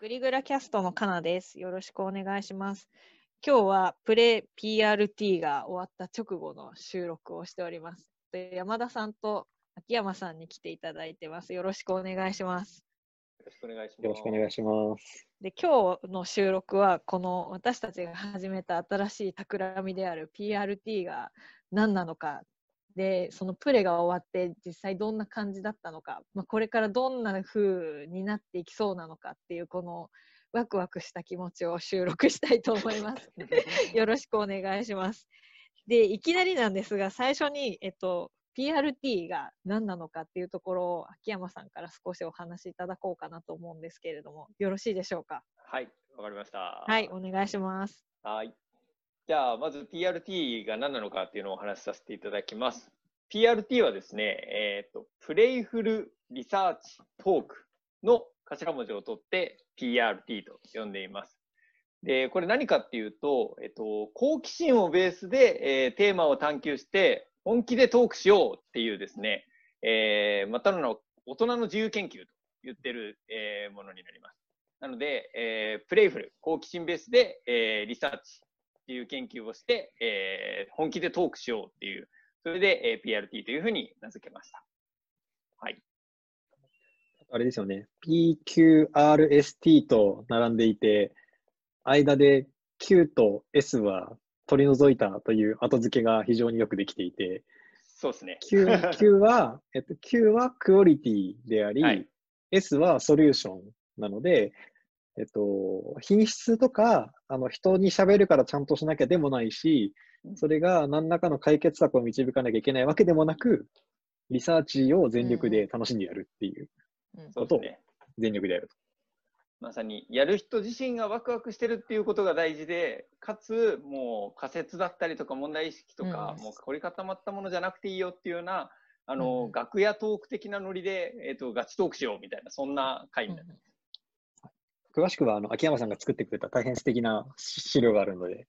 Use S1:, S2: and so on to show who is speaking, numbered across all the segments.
S1: グリグラキャストのかなです。よろしくお願いします。今日はプレ PRT が終わった直後の収録をしております。で山田さんと秋山さんに来ていただいてます。よろしくお願いします。
S2: よろしくお願いします。
S3: よろしくお願いします。
S1: で今日の収録はこの私たちが始めた新しい企みである PRT が何なのかでそのプレが終わって実際どんな感じだったのか、まあ、これからどんな風になっていきそうなのかっていうこのワクワクした気持ちを収録したいと思います。よろしくお願いします。でいきなりなんですが最初に、えっと、PRT が何なのかっていうところを秋山さんから少しお話しいただこうかなと思うんですけれどもよろしいでしょうか？
S2: はい、わかりました。
S1: はい、お願いします。
S2: はい。じゃあ、まず PRT が何なのかっていうのをお話しさせていただきます。PRT はですね、えっ、と、プレイフルリサーチトークの頭文字を取って PRT と呼んでいます。で、これ何かっていうと、えっ、と、好奇心をベースで、えーテーマを探求して、本気でトークしようっていうですね、えーまたの大人の自由研究と言ってる、えーものになります。なので、えープレイフル、好奇心ベースで、えーリサーチっていう研究をして、えー本気でトークしようっていう、それで、えー PRT というふうに名付けました。はい。
S3: あれですよね。PQRST と並んでいて、間で Q と S は取り除いたという後付けが非常によくできていて、
S2: そうですね。
S3: Q, Q は、えっと、Q はクオリティであり、
S2: はい
S3: S はソリューションなので、えっと、品質とか、あの、人に喋るからちゃんとしなきゃでもないし、それが何らかの解決策を導かなきゃいけないわけでもなく、リサーチを全力で楽しんでやるっていう、
S1: うん。
S2: そうですね。
S3: 全力でやると。
S2: まさに、やる人自身がワクワクしてるっていうことが大事で、かつ、もう仮説だったりとか問題意識とか、
S1: うん。
S2: もう凝り固まったものじゃなくていいよっていうような、あの、
S1: うん。
S2: 楽屋トーク的なノリで、えっ、と、ガチトークしようみたいな、そんな回になります。
S3: 詳しくは、あの、秋山さんが作ってくれた大変素敵な資料があるので、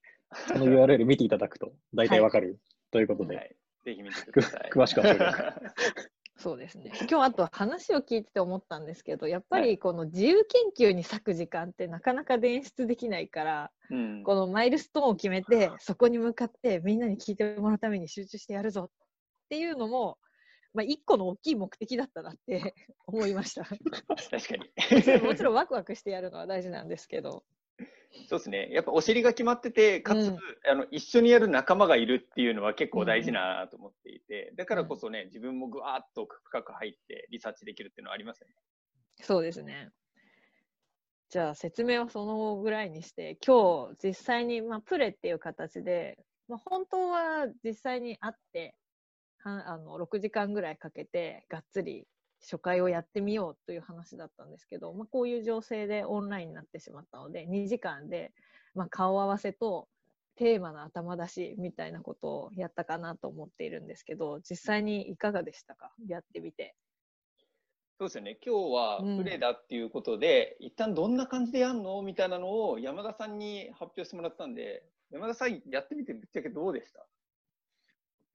S3: その URL 見ていただくと大体わかるということで、
S2: はい。ぜひ見てください。
S3: 詳しくはそれ
S1: そうですね。今日あと話を聞いてて思ったんですけど、やっぱりこの自由研究に割く時間ってなかなか捻出できないから、
S2: うん
S1: このマイルストーンを決めて、そこに向かってみんなに聞いてもらうために集中してやるぞっていうのも、まあ、一個の大きい目的だったなって思いました。
S2: 確かに。
S1: もちろんもちろんワクワクしてやるのは大事なんですけど。
S2: そうですね。やっぱお尻が決まってて、かつ、
S1: うん
S2: あの一緒にやる仲間がいるっていうのは結構大事なと思っていて、だからこそね、自分もぐわーっと深く入ってリサーチできるっていうのはありますよね。
S1: そうですね。じゃあ説明はそのぐらいにして、今日実際に、まあ、プレっていう形で、まあ、本当は実際に会って、はあの6時間ぐらいかけてがっつり初回をやってみようという話だったんですけど、まあ、こういう情勢でオンラインになってしまったので2時間で、まあ、顔合わせとテーマの頭出しみたいなことをやったかなと思っているんですけど実際にいかがでしたか？やってみて。
S2: そうですよね。今日は
S1: うん
S2: プレーだっていうことで、一旦どんな感じでやんの？みたいなのを山田さんに発表してもらったんで、山田さんやってみてぶっちゃけどうでした？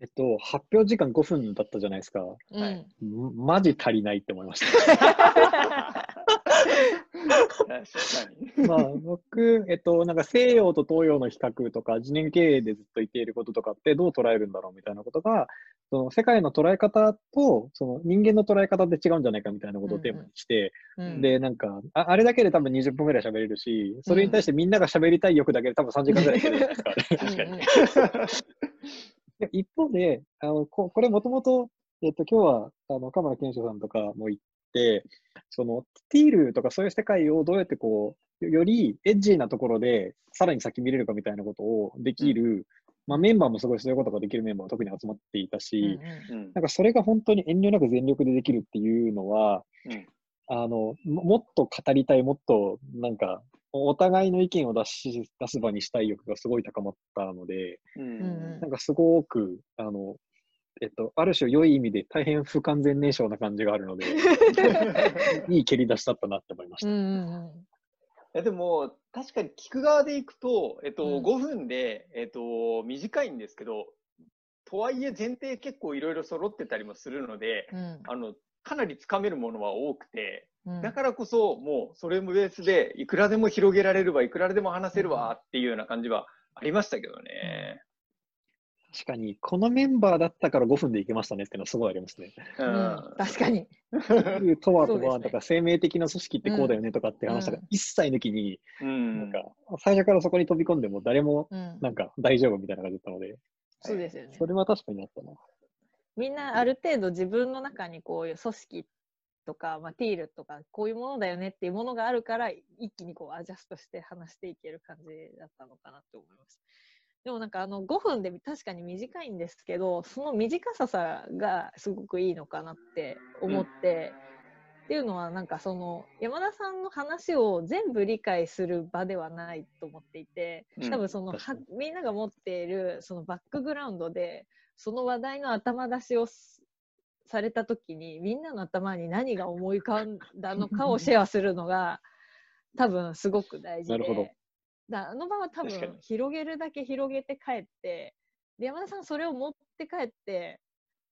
S3: えっと、発表時間5分だったじゃないですか。
S1: うん
S2: はい
S3: んマジ足りないって思いました。まあ、僕、えっと、なんか西洋と東洋の比較とか、次年経営でずっと言っていることとかってどう捉えるんだろうみたいなことが、その世界の捉え方と、その人間の捉え方って違うんじゃないかみたいなことをテーマにして、
S1: うん
S3: で、なんかあ、あれだけで多分20分ぐらい喋れるし、それに対してみんなが喋りたい欲だけで多分3時間ぐらい喋れるじゃないですか。
S2: 確かに。
S1: うんうん
S3: で 一方で、あのここれもともと、えっと、今日は、あの、鎌田健翔さんとかも言って、その、ティールとかそういう世界をどうやってこう、よよりエッジーなところで、さらに先見れるかみたいなことをできる、まあ、メンバーもすごいそういうことができるメンバーが特に集まっていたし、
S1: うん
S2: うん。
S3: なんかそれが本当に遠慮なく全力でできるっていうのは、
S2: うん。
S3: あの、ももっと語りたい、もっと、なんか、お互いの意見を出し、出す場にしたい欲がすごい高まったので、
S2: うん。
S1: うん
S3: なんかすごく、あの、えっと、ある種良い意味で大変不完全燃焼な感じがあるので、いい蹴り出しだったなって思いました。
S1: うん
S2: でも、確かに聞く側でいくと、えっと、
S1: うん。
S2: 5分で、えっと、短いんですけど、とはいえ前提結構いろいろ揃ってたりもするので、
S1: うん。
S2: あの、かなりつかめるものは多くて、
S1: うん
S2: だからこそ、もうそれもベースで、いくらでも広げられるわ、いくらでも話せるわっていうような感じはありましたけどね。
S3: 確かに、このメンバーだったから5分でいけましたねっていうのはすごいありますね。
S2: う
S1: うん確かに。
S3: とはとはとか、生命的な組織ってこうだよねとかって話とか
S1: うん
S3: 一切抜きに、
S2: うん
S3: なんか、最初からそこに飛び込んでも誰も
S1: うん
S3: なんか大丈夫みたいな感じだったので、
S1: そうですよね。
S3: それは確かにあったな。
S1: みんなある程度自分の中にこういう組織とか、まあ、ティールとかこういうものだよねっていうものがあるから一気にこうアジャストして話していける感じだったのかなって思います。でもなんかあの5分で確かに短いんですけどその短ささがすごくいいのかなって思って、っていうのはなんかその山田さんの話を全部理解する場ではないと思っていて
S2: うん
S1: 多分そのは
S3: 確か
S1: みんなが持っているそのバックグラウンドでその話題の頭出しをすされた時にみんなの頭に何が思い浮かんだのかをシェアするのが多分すごく大事で
S3: なるほど。
S1: だあの場は多分広げるだけ広げて帰ってで山田さんそれを持って帰って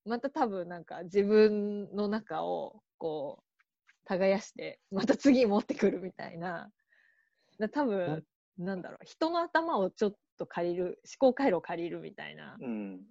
S1: また多分なんか自分の中をこう耕してまた次持ってくるみたいな。だ多分なんだろう人の頭をちょっと借りる思考回路を借りるみたいな。
S2: うん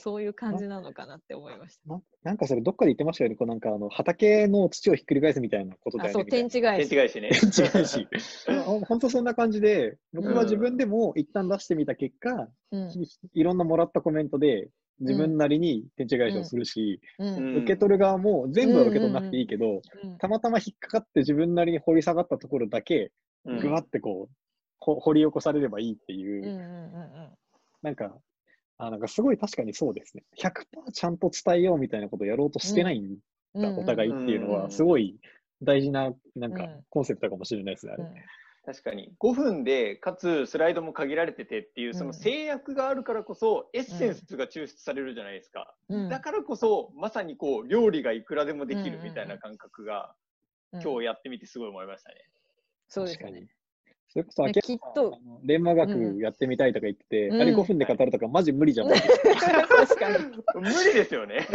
S1: そういう感じなのかなって思いました。
S3: ななんかそれどっかで言ってましたよね。こうなんかあの畑の土をひっくり返すみたいなことだ
S1: あそう
S3: よねみたいな。
S1: 天地返し
S2: 天地返しね。
S3: 違うし。本当そんな感じで、僕は自分でも一旦出してみた結果、
S1: うん
S3: いいろんなもらったコメントで自分なりに天地返しをするし、
S1: うん
S2: うん
S3: 受け取る側も全部は受け取らなくていいけど、
S1: うん
S3: たまたま引っかかって自分なりに掘り下がったところだけ、
S2: うん
S3: ぐわってこう、ほ掘り起こされればいいっていう、
S1: うんうんうん
S3: なんか、あなんかすごい確かにそうですね。100%ちゃんと伝えようみたいなことをやろうとしてないん
S1: うん。
S3: だ、お互いっていうのは、
S2: うん。
S3: すごい大事な、なんか
S1: うん。
S3: コンセプトかもしれないですね、あれ。
S1: うん。
S2: 確かに。5分でかつスライドも限られててっていうその制約があるからこそエッセンスが抽出されるじゃないですか、
S1: うん。
S2: だからこそまさにこう料理がいくらでもできるみたいな感覚が
S1: うん。
S2: 今日やってみてすごい思いましたね。
S1: そうですよね。
S3: それこそ、
S1: きっと
S3: あの錬磨
S1: うん
S3: 学やってみたいとか言ってて、
S1: うん
S3: あれ5分で語るとか、マジ無理じゃない？
S1: 確かに。
S2: 無理ですよね。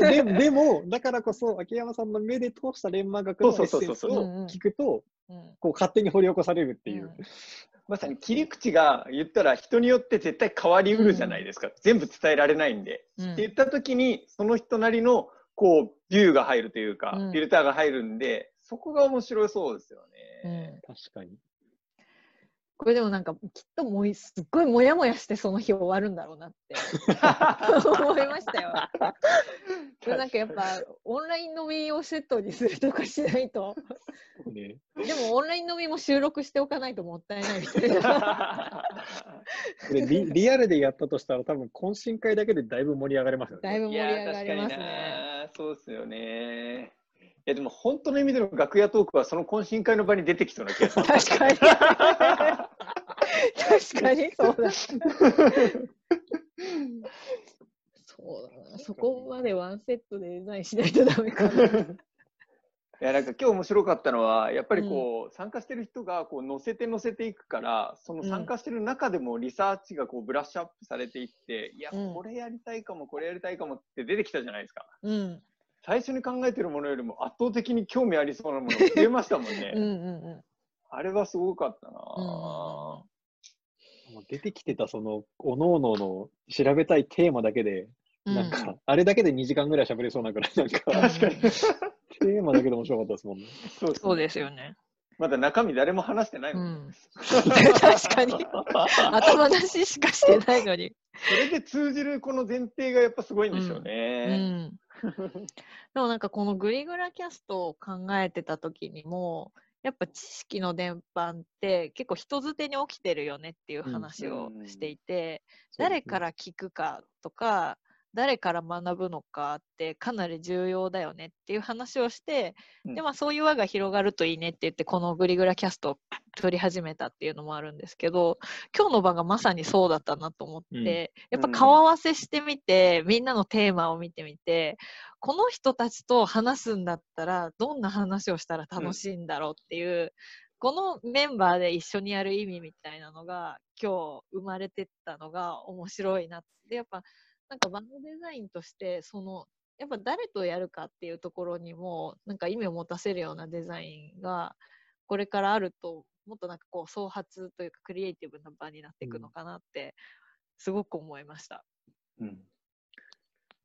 S3: ででも、だからこそ、秋山さんの目で通した錬磨学のエッセンスを聞くと、
S1: うん
S3: こう勝手に掘り起こされるっていう。
S2: まさに切り口が言ったら人によって絶対変わりうるじゃないですか。全部伝えられないんで。
S1: うん
S2: って言った時にその人なりのこうビューが入るというか、
S1: うん
S2: フィルターが入るんでそこが面白そうですよ
S1: う
S2: ね。
S1: ん
S3: 確かに。
S1: これでもなんかきっともうすっごいモヤモヤしてその日終わるんだろうなって 思いましたよ。でなんかやっぱオンライン飲みをセットにするとかしないと
S3: ね
S1: でもオンライン飲みも収録しておかないともったいないみたいな
S3: リリアルでやったとしたら、多分懇親会だけでだいぶ盛り上がりますよね。
S1: だいぶ盛り上がりますね。
S2: なそうですよね。いやでも本当の意味での楽屋トークはその懇親会の場に出てきそうな気がす。
S1: 確かに確かに そうだ。そうだな。そこまでワンセットでデザインしないとダメかな。
S2: いやなんか今日面白かったのはやっぱりこう、参加してる人がこう乗せて乗せていくからその参加してる中でもリサーチがこうブラッシュアップされていって、いや
S1: うん
S2: これやりたいかもこれやりたいかもって出てきたじゃないですか
S1: うん。
S2: 最初に考えてるものよりも圧倒的に興味ありそうなものが増えましたもんね、
S1: うんうんうん。
S2: あれはすごかったな、
S3: もう出てきてたその、おのおのの調べたいテーマだけで、
S1: うん
S3: なんか、あれだけで2時間ぐらい喋れそうなぐらい、なんか、
S2: 確かに
S3: テーマだけで面白かったですもんね。
S2: そうです
S1: そうですよね。
S2: まだ中身誰も話してないもん、
S1: うん。確かに。頭出ししかしてないのに。
S2: それで通じるこの前提がやっぱすごいんでしょう
S1: う
S2: ね、
S1: ん。でもなんかこのグリグラキャストを考えてた時にも、やっぱ知識の伝播って結構人づてに起きてるよねっていう話をしていて、誰から聞くかとか、誰から学ぶのかってかなり重要だよねっていう話をして、
S2: うん。
S1: でまあそういう輪が広がるといいねって言ってこのグリグラキャストを取り始めたっていうのもあるんですけど今日の場がまさにそうだったなと思って、
S3: うん。
S1: やっぱ顔合わせしてみて、みんなのテーマを見てみてこの人たちと話すんだったらどんな話をしたら楽しいんだろうっていう、このメンバーで一緒にやる意味みたいなのが今日生まれてったのが面白いなってやっぱなんかバンドデザインとしてそのやっぱ誰とやるかっていうところにもなんか意味を持たせるようなデザインがこれからあるともっとなんかこう創発というかクリエイティブな場になっていくのかなってすごく思いました。
S2: うん。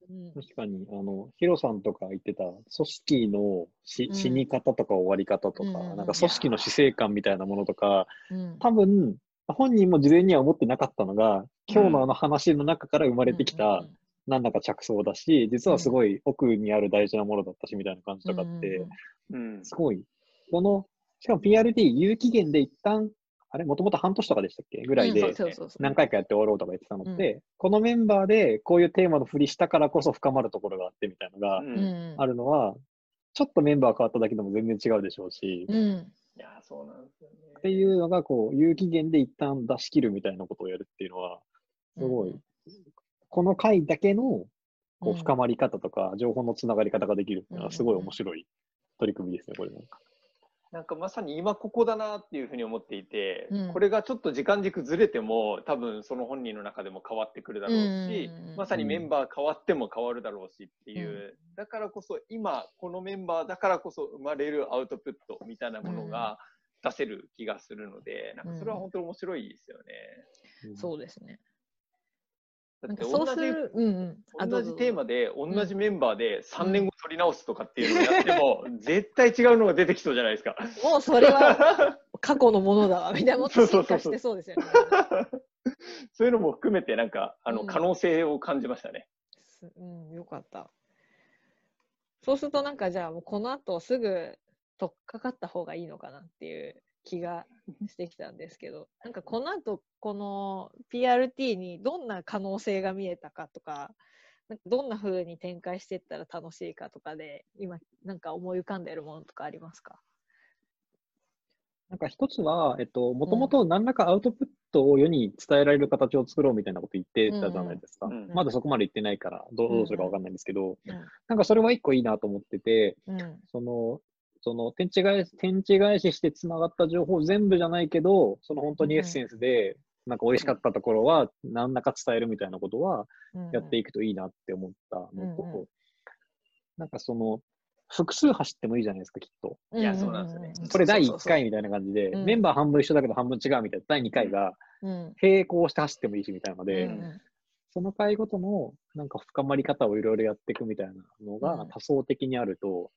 S1: うん。
S3: 確かに、あの、ヒロさんとか言ってた、組織のし
S1: うん。
S3: 死に方とか終わり方とか、
S1: うん
S3: なんか組織の死生観みたいなものとか、
S1: うん。
S3: 多分、本人も事前には思ってなかったのが、今日のあの話の中から生まれてきた
S1: うんうん
S3: 何らか着想だし、実はすごい奥にある大事なものだったし、みたいな感じとかって、
S2: うん。
S3: すごい、この、しかも PRT 有期限で一旦、あれもともと半年とかでしたっけ？ぐらい
S1: うん
S3: で何回かやって終わろうとか言ってたのって、このメンバーでこういうテーマの振りしたからこそ深まるところがあってみたいなのがあるのは、ちょっとメンバー変わっただけでも全然違うでしょうし、
S1: うん
S2: いや、そうなんですよね。
S3: っていうのが、こう、有期限で一旦出し切るみたいなことをやるっていうのは、すごい、
S1: うん
S3: この回だけのこ
S1: う
S3: うん深まり方とか、情報のつながり方ができるっていうのは、すごい
S1: うん
S3: 面白い取り組みですね、これなんか。
S2: なんかまさに今ここだなっていうふうに思っていて、
S1: うん。
S2: これがちょっと時間軸ずれても多分その本人の中でも変わってくるだろうし、
S1: うん
S2: まさにメンバー変わっても変わるだろうしっていう、だからこそ今このメンバーだからこそ生まれるアウトプットみたいなものが出せる気がするので、なんかそれは本当に面白いですよね。
S3: うん。
S1: そうですね。
S2: だって同じ
S1: そうする、うんうん。あ
S2: 同じテーマで
S1: ん
S2: 同じメンバーで3年後取り直すとかっていうのをやっても、絶対違うのが出てきそうじゃないですか。
S1: もうそれは 過去のものだわみたいなもっと進化してそうですよね。
S2: そういうのも含めてなんかあ
S1: うん
S2: の可能性を感じましたね。
S1: すうん、よかった。そうするとなんかじゃあもうこの後すぐ取っかかった方がいいのかなっていう気がしてきたんですけど、なんかこの後この PRT にどんな可能性が見えたかとか、なんかどんな風に展開していったら楽しいかとかで、今なんか思い浮かんでるものとかありますか？
S3: なんか一つは、えっと、もともと何らかアウトプットを世に伝えられる形を作ろうみたいなこと言ってたじゃないですか。
S2: うん。うん。
S3: まだそこまで言ってないから、どうどうするかわかんないんですけど、
S1: うん。
S3: なんかそれは一個いいなと思ってて、
S1: うん。
S3: その、その天地返し、天地返しして繋がった情報全部じゃないけど、その本当にエッセンスで、なんか美味しかったところは何らか伝えるみたいなことは
S1: うん。
S3: やっていくといいなって思ったのと、
S1: うんう
S3: なんかその、複数走ってもいいじゃないですか、きっと。
S2: いやそうなんですよね。
S3: これ第1
S1: そうそうそう
S3: 回みたいな感じで、
S1: うん。
S3: メンバー半分一緒だけど半分違うみたいな、第2回が
S1: うん。
S3: 並行して走ってもいいしみたいなので、
S1: うん
S3: その回ごとのなんか深まり方をいろいろやっていくみたいなの
S1: うん。
S3: が多層的にあると、
S1: うん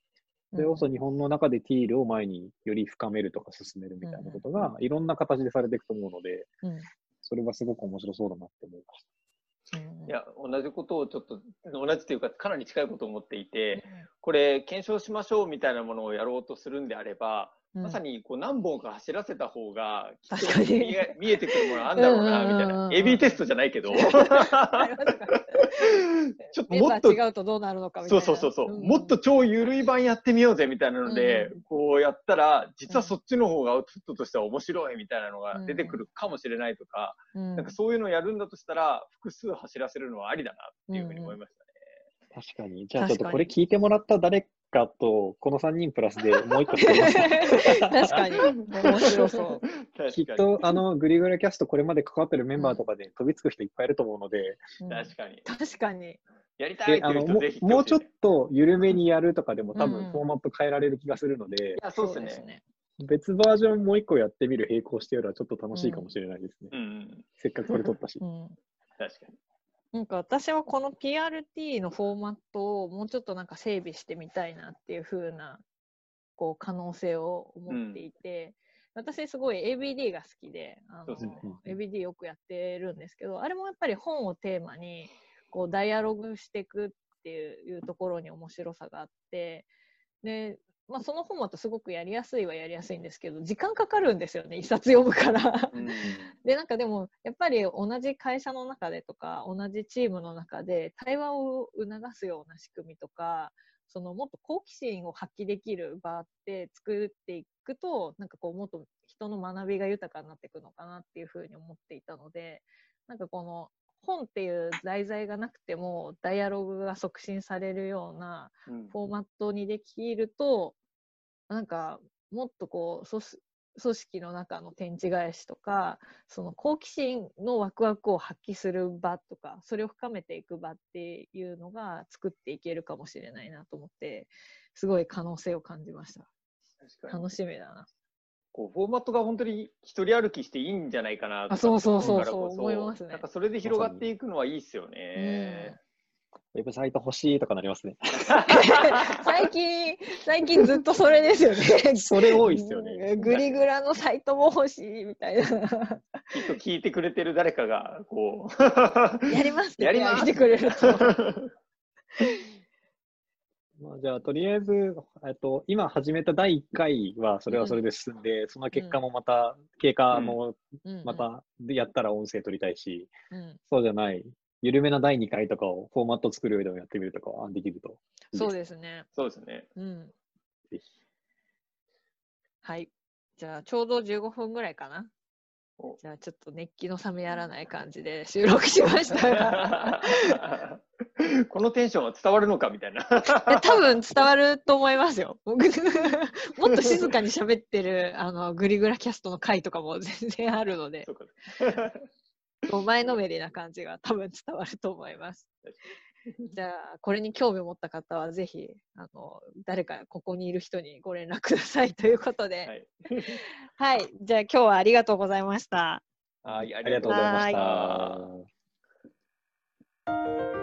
S3: それこそ日本の中でティールを前により深めるとか進めるみたいなことがいろんな形でされていくと思うので、
S1: うん。
S3: それはすごく面白そうだなって思いまし
S1: うん
S2: いや同じことをちょっと同じというかかなり近いことを思っていてこれ検証しましょうみたいなものをやろうとするんであれば、
S1: うん。
S2: まさにこう何本か走らせた方がきっと見え見えてくるものあんだろうなみたいな。AB テストじゃないけど ちょっともっと。
S1: 違うとどうなるのかみたいうな。
S2: そそうそうそう、
S1: ん。
S2: もっと超緩い版やってみようぜみたいなので、
S1: うん。
S2: こうやったら実はそっちの方がアウトプットとしては面白いみたいなのが出てくるかもしれないとか、
S1: うん。
S2: なんかそういうのをやるんだとしたら複数走らせるのはありだなっていうふうに思いまし。
S3: 確かに。じゃあちょっとこれ聞いてもらった誰かと、この3人プラスでもう一個作りますか
S1: 確かに。面白そう。
S3: きっと、あの、グリグラキャストこれまで関わってるメンバーとかで飛びつく人いっぱいいると思うので、
S1: うん
S2: 確かに。
S1: 確かに。
S2: やりたいって
S3: であのも
S2: いう人ぜひ来て
S3: もうちょっと緩めにやるとかでも多
S1: うん
S3: 分フォーマット変えられる気がするので、
S2: いや、そうですね。
S1: ね。
S3: 別バージョンもう一個やってみる並行してよりはちょっと楽しいかもしれないですね。
S2: うんうん、
S3: せっかくこれ撮ったし
S1: う。ん
S2: 確かに。
S1: なんか私はこの PRT のフォーマットをもうちょっとなんか整備してみたいなっていう風なこう可能性を思っていて、私すごい ABD が好きであの
S2: ね。
S1: ABD よくやってるんですけどあれもやっぱり本をテーマにこうダイアログしていくっていうところに面白さがあってで、まあ、その本だとすごくやりやすいはやりやすいんですけど時間かかるんですよね一冊読むから。
S2: うん
S1: でなんかでもやっぱり同じ会社の中でとか同じチームの中で対話を促すような仕組みとかそのもっと好奇心を発揮できる場って作っていくとなんかこうもっと人の学びが豊かになっていくのかなっていうふうに思っていたのでなんかこの本っていう題材がなくてもダイアログが促進されるような
S2: うん。
S1: フォーマットにできるとなんかもっとこう組織の中の天地返しとかその好奇心のワクワクを発揮する場とかそれを深めていく場っていうのが作っていけるかもしれないなと思ってすごい可能性を感じました。楽しみだな
S2: こうフォーマットが本当に一人歩きしていいんじゃないかなと
S1: そうそうそうそう
S2: 思
S1: いますね。
S2: なんかそれで広がっていくのはいいっすよね。
S3: ウェブサイト欲しいとかなりますね。
S1: 最近最近ずっとそれですよね。
S3: それ多いっすよね。
S1: グリグラのサイトも欲しいみたいな。
S2: きっと聞いてくれてる誰かがこう。
S1: やりますって
S2: やります。
S1: 来てくれると
S3: まあ、じゃあ、とりあえず、えっと、今始めた第1回は、それはそれで進んで、その結果もまた、経過も
S1: うん。
S3: また、でやったら音声取りたいし、
S1: うん。
S3: そうじゃない、緩めな第2回とかをフォーマット作る上でもやってみるとかはできると。いい
S1: そう
S3: す。
S1: ですね。
S2: そうですね。
S1: うん。
S3: ぜひ。
S1: はい。じゃあちょうど15分ぐらいかな。
S2: お。
S1: じゃあちょっと熱気の冷めやらない感じで収録しましたが
S2: このテンションは伝わるのかみたいな。
S1: 多分伝わると思いますよ。僕 もっと静かに喋ってるあのグリグラキャストの回とかも 全然あるので
S2: そうか
S1: こう前のめりな感じが多分伝わると思います。じゃあこれに興味を持った方はぜひあの誰かここにいる人にご連絡くださいということで、
S2: はい。
S1: はい、じゃあ今日はありがとうございました。
S2: はい、あ
S3: ありがとうございまし
S2: は
S3: た。